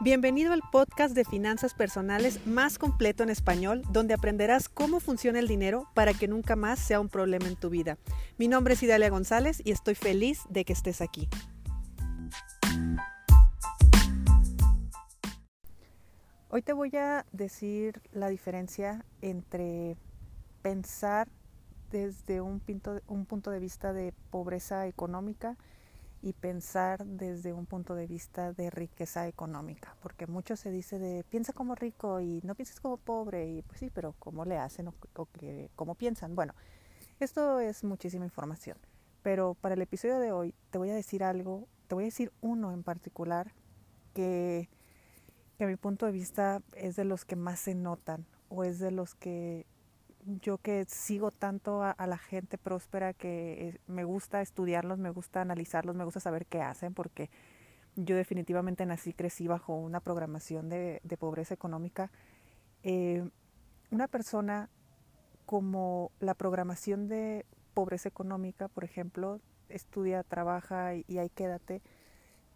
Bienvenido al podcast de finanzas personales más completo en español, donde aprenderás cómo funciona el dinero para que nunca más sea un problema en tu vida. Mi nombre es Idalia González y estoy feliz de que estés aquí. Hoy te voy a decir la diferencia entre pensar desde un, un punto de vista de pobreza económica y pensar desde un punto de vista de riqueza económica, porque mucho se dice de piensa como rico y no pienses como pobre, y pues sí, pero ¿cómo le hacen o, cómo piensan? Bueno, esto es muchísima información, pero para el episodio de hoy te voy a decir algo, te voy a decir uno en particular que, que a mi punto de vista es de los que más se notan o es de los que yo que sigo tanto a, la gente próspera que eh, me gusta estudiarlos, me gusta analizarlos, me gusta saber qué hacen, porque yo definitivamente nací, crecí bajo una programación de, pobreza económica. Eh, una persona como la programación de pobreza económica, por ejemplo, estudia, trabaja y, ahí quédate,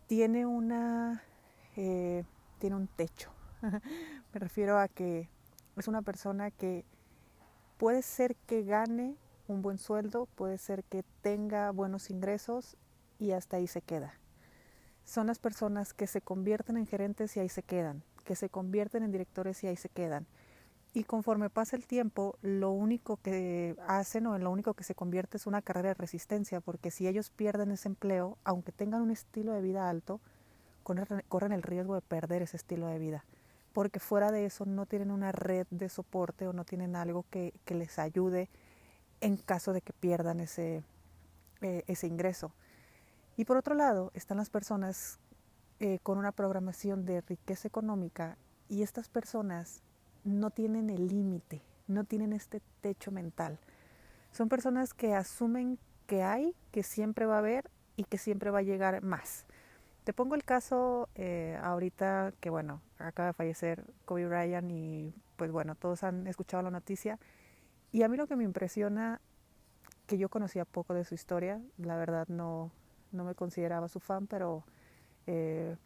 tiene una eh, tiene un techo. Me refiero a que es una persona que puede ser que gane un buen sueldo, puede ser que tenga buenos ingresos y hasta ahí se queda. Son las personas que se convierten en gerentes y ahí se quedan, que se convierten en directores y ahí se quedan. Y conforme pasa el tiempo, lo único que hacen o en lo único que se convierte es una carrera de resistencia, porque si ellos pierden ese empleo, aunque tengan un estilo de vida alto, corren el riesgo de perder ese estilo de vida porque fuera de eso no tienen una red de soporte o no tienen algo que, les ayude en caso de que pierdan ese, eh, ese ingreso. Y por otro lado están las personas eh, con una programación de riqueza económica y estas personas no tienen el límite, no tienen este techo mental. Son personas que asumen que hay, que siempre va a haber y que siempre va a llegar más. Te pongo el caso eh, ahorita que, bueno, acaba de fallecer Kobe Bryant y, pues bueno, todos han escuchado la noticia. Y a mí lo que me impresiona, que yo conocía poco de su historia, la verdad no, no me consideraba su fan, pero eh,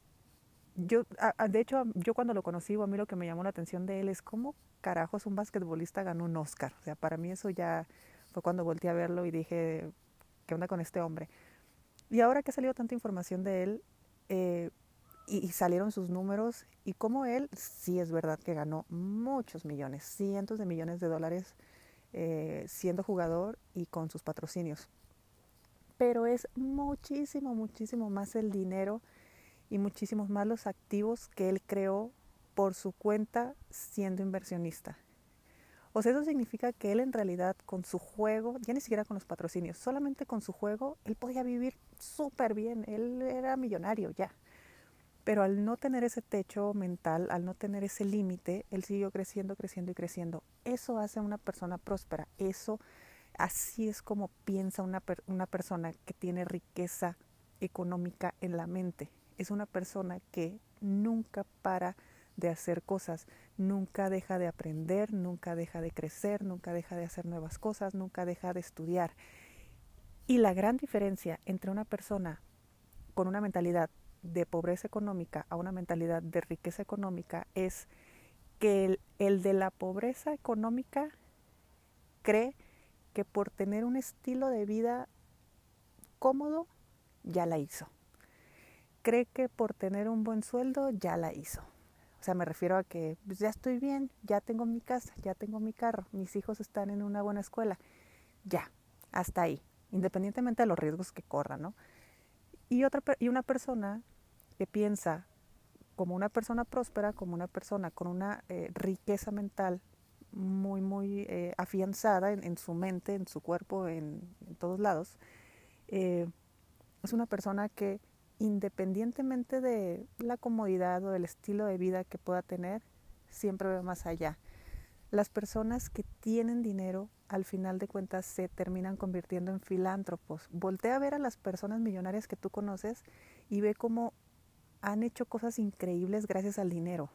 yo, de hecho, yo cuando lo conocí, a mí lo que me llamó la atención de él es cómo carajos un basquetbolista ganó un Oscar. O sea, para mí eso ya fue cuando volteé a verlo y dije, ¿qué onda con este hombre? Y ahora que ha salido tanta información de él, eh, y, salieron sus números y como él sí es verdad que ganó muchos millones, cientos de millones de dólares eh, siendo jugador y con sus patrocinios. Pero es muchísimo, muchísimo más el dinero y muchísimos más los activos que él creó por su cuenta siendo inversionista. O sea, eso significa que él en realidad con su juego, ya ni siquiera con los patrocinios, solamente con su juego, él podía vivir súper bien, él era millonario ya. Pero al no tener ese techo mental, al no tener ese límite, él siguió creciendo, creciendo y creciendo. Eso hace a una persona próspera, eso, así es como piensa una, una persona que tiene riqueza económica en la mente. Es una persona que nunca para de hacer cosas, nunca deja de aprender, nunca deja de crecer, nunca deja de hacer nuevas cosas, nunca deja de estudiar. Y la gran diferencia entre una persona con una mentalidad de pobreza económica a una mentalidad de riqueza económica es que el, de la pobreza económica cree que por tener un estilo de vida cómodo ya la hizo. Cree que por tener un buen sueldo ya la hizo. O sea, me refiero a que pues, ya estoy bien, ya tengo mi casa, ya tengo mi carro, mis hijos están en una buena escuela. Ya, hasta ahí, independientemente de los riesgos que corran, ¿no? Y, otra, y una persona que piensa como una persona próspera, como una persona con una eh, riqueza mental muy, muy eh, afianzada en, su mente, en su cuerpo, en, todos lados, eh, es una persona que independientemente de la comodidad o del estilo de vida que pueda tener, siempre ve más allá. Las personas que tienen dinero, al final de cuentas, se terminan convirtiendo en filántropos. Voltea a ver a las personas millonarias que tú conoces y ve cómo han hecho cosas increíbles gracias al dinero.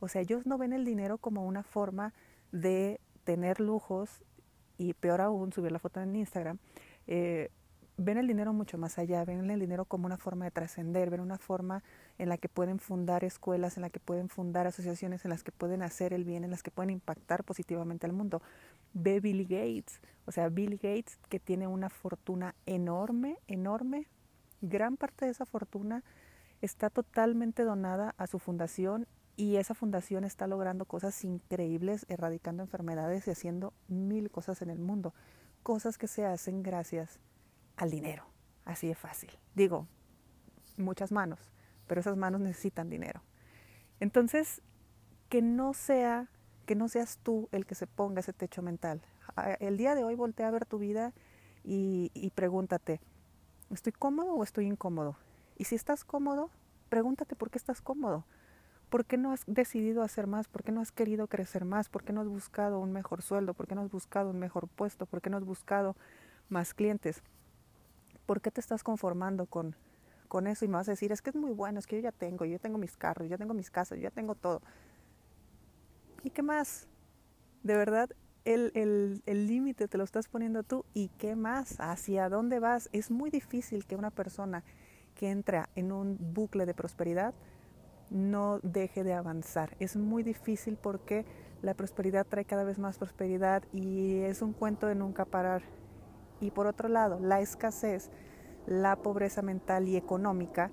O sea, ellos no ven el dinero como una forma de tener lujos y peor aún, subir la foto en Instagram, eh, ven el dinero mucho más allá, ven el dinero como una forma de trascender, ven una forma en la que pueden fundar escuelas, en la que pueden fundar asociaciones, en las que pueden hacer el bien, en las que pueden impactar positivamente al mundo. Ve Bill Gates, o sea, Bill Gates que tiene una fortuna enorme, enorme, gran parte de esa fortuna está totalmente donada a su fundación y esa fundación está logrando cosas increíbles, erradicando enfermedades y haciendo mil cosas en el mundo, cosas que se hacen gracias al dinero. Así de fácil. Digo, muchas manos, pero esas manos necesitan dinero. Entonces, que no sea, que no seas tú el que se ponga ese techo mental. El día de hoy voltea a ver tu vida y, y pregúntate, ¿estoy cómodo o estoy incómodo? Y si estás cómodo, pregúntate por qué estás cómodo. ¿Por qué no has decidido hacer más? ¿Por qué no has querido crecer más? ¿Por qué no has buscado un mejor sueldo? ¿Por qué no has buscado un mejor puesto? ¿Por qué no has buscado más clientes? ¿Por qué te estás conformando con, con eso? Y me vas a decir, es que es muy bueno, es que yo ya tengo, yo tengo mis carros, yo tengo mis casas, yo ya tengo todo. ¿Y qué más? De verdad, el límite el, te lo estás poniendo tú. ¿Y qué más? ¿Hacia dónde vas? Es muy difícil que una persona que entra en un bucle de prosperidad no deje de avanzar. Es muy difícil porque la prosperidad trae cada vez más prosperidad y es un cuento de nunca parar. Y por otro lado, la escasez, la pobreza mental y económica,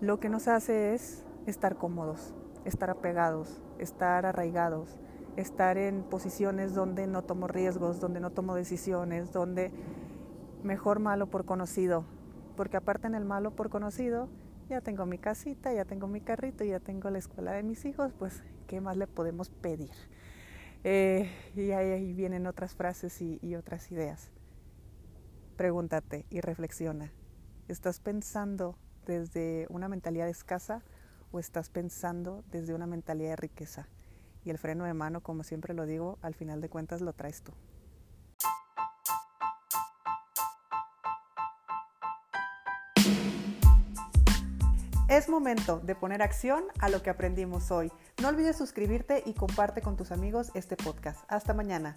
lo que nos hace es estar cómodos, estar apegados, estar arraigados, estar en posiciones donde no tomo riesgos, donde no tomo decisiones, donde mejor malo por conocido, porque aparte en el malo por conocido ya tengo mi casita, ya tengo mi carrito, ya tengo la escuela de mis hijos, pues ¿qué más le podemos pedir? Eh, y ahí, vienen otras frases y otras ideas. Pregúntate y reflexiona. ¿Estás pensando desde una mentalidad escasa o estás pensando desde una mentalidad de riqueza? Y el freno de mano, como siempre lo digo, al final de cuentas lo traes tú. Es momento de poner acción a lo que aprendimos hoy. No olvides suscribirte y comparte con tus amigos este podcast. Hasta mañana.